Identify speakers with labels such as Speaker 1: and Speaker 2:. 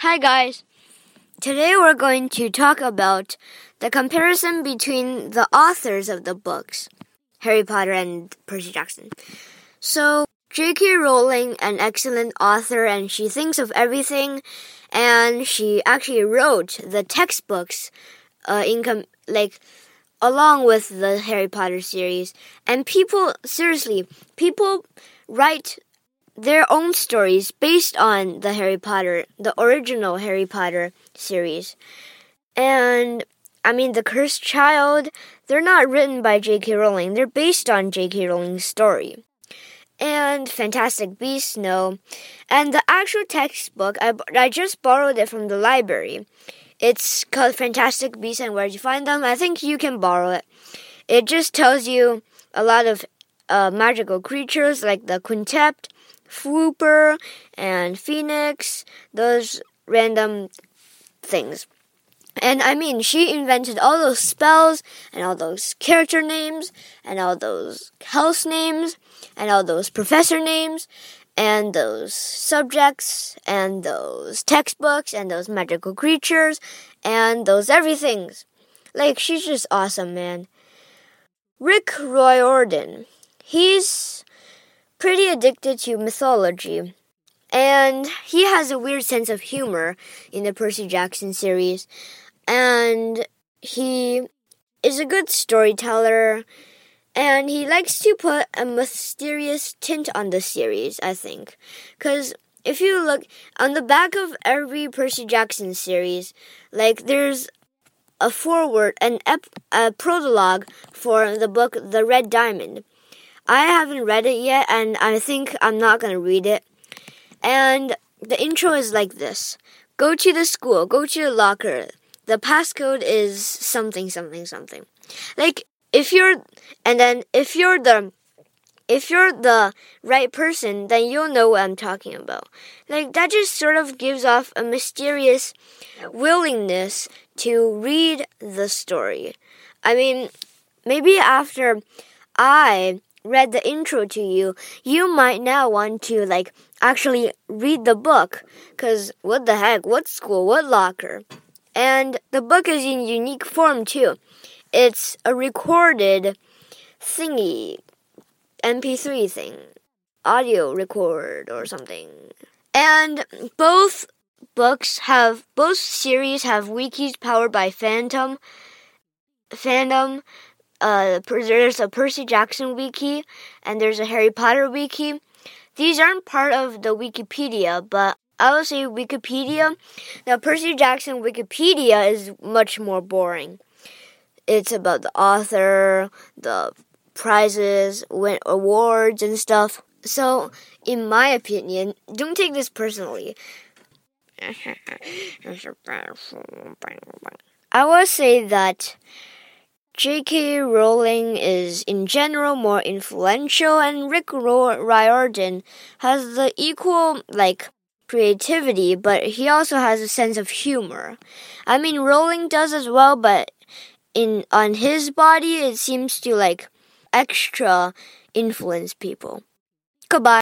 Speaker 1: Hi, guys. Today we're going to talk about the comparison between the authors of the books, Harry Potter and Percy Jackson. So, J.K. Rowling, an excellent author, and she thinks of everything, and she actually wrote the textbooks, uh, in like along with the Harry Potter series. And people, seriously, people write their own stories based on the Harry Potter, the original Harry Potter series. And I mean, The Cursed Child, they're not written by J.K. Rowling, they're based on J.K. Rowling's story. And Fantastic Beasts, no. And the actual textbook, I, I just borrowed it from the library. It's called Fantastic Beasts and Where to Find Them. I think you can borrow it. It just tells you a lot of uh, magical creatures like the Quintaped, Fwooper, and Phoenix, those random things. And I mean, she invented all those spells and all those character names and all those house names and all those professor names and those subjects and those textbooks and those magical creatures and those everythings. Like, she's just awesome, man. Rick Riordan. He's pretty addicted to mythology. And he has a weird sense of humor in the Percy Jackson series. And he is a good storyteller. And he likes to put a mysterious tint on the series, I think. Because if you look on the back of every Percy Jackson series, like there's a foreword, an ep, a prologue for the book The Red Diamond. I haven't read it yet, and I think I'm not gonna read it. And the intro is like this Go to the school, go to the locker. The passcode is something, something, something. Like, if you're, and then if you're the, if you're the right person, then you'll know what I'm talking about. Like, that just sort of gives off a mysterious willingness to read the story. I mean, maybe after I read the intro to you, you might now want to like actually read the book. Cause what the heck? What school? What locker? And the book is in unique form too. It's a recorded thingy, MP3 thing, audio record or something. And both books have, both series have wikis powered by Phantom. Fandom uh, there's a Percy Jackson wiki and there's a Harry Potter wiki. These aren't part of the Wikipedia, but I would say Wikipedia. Now, Percy Jackson Wikipedia is much more boring. It's about the author, the prizes, win awards, and stuff. So, in my opinion, don't take this personally. I would say that J.K. Rowling is in general more influential, and Rick Riordan has the equal, like, creativity, but he also has a sense of humor. I mean, Rowling does as well, but in on his body, it seems to like extra influence people. Goodbye.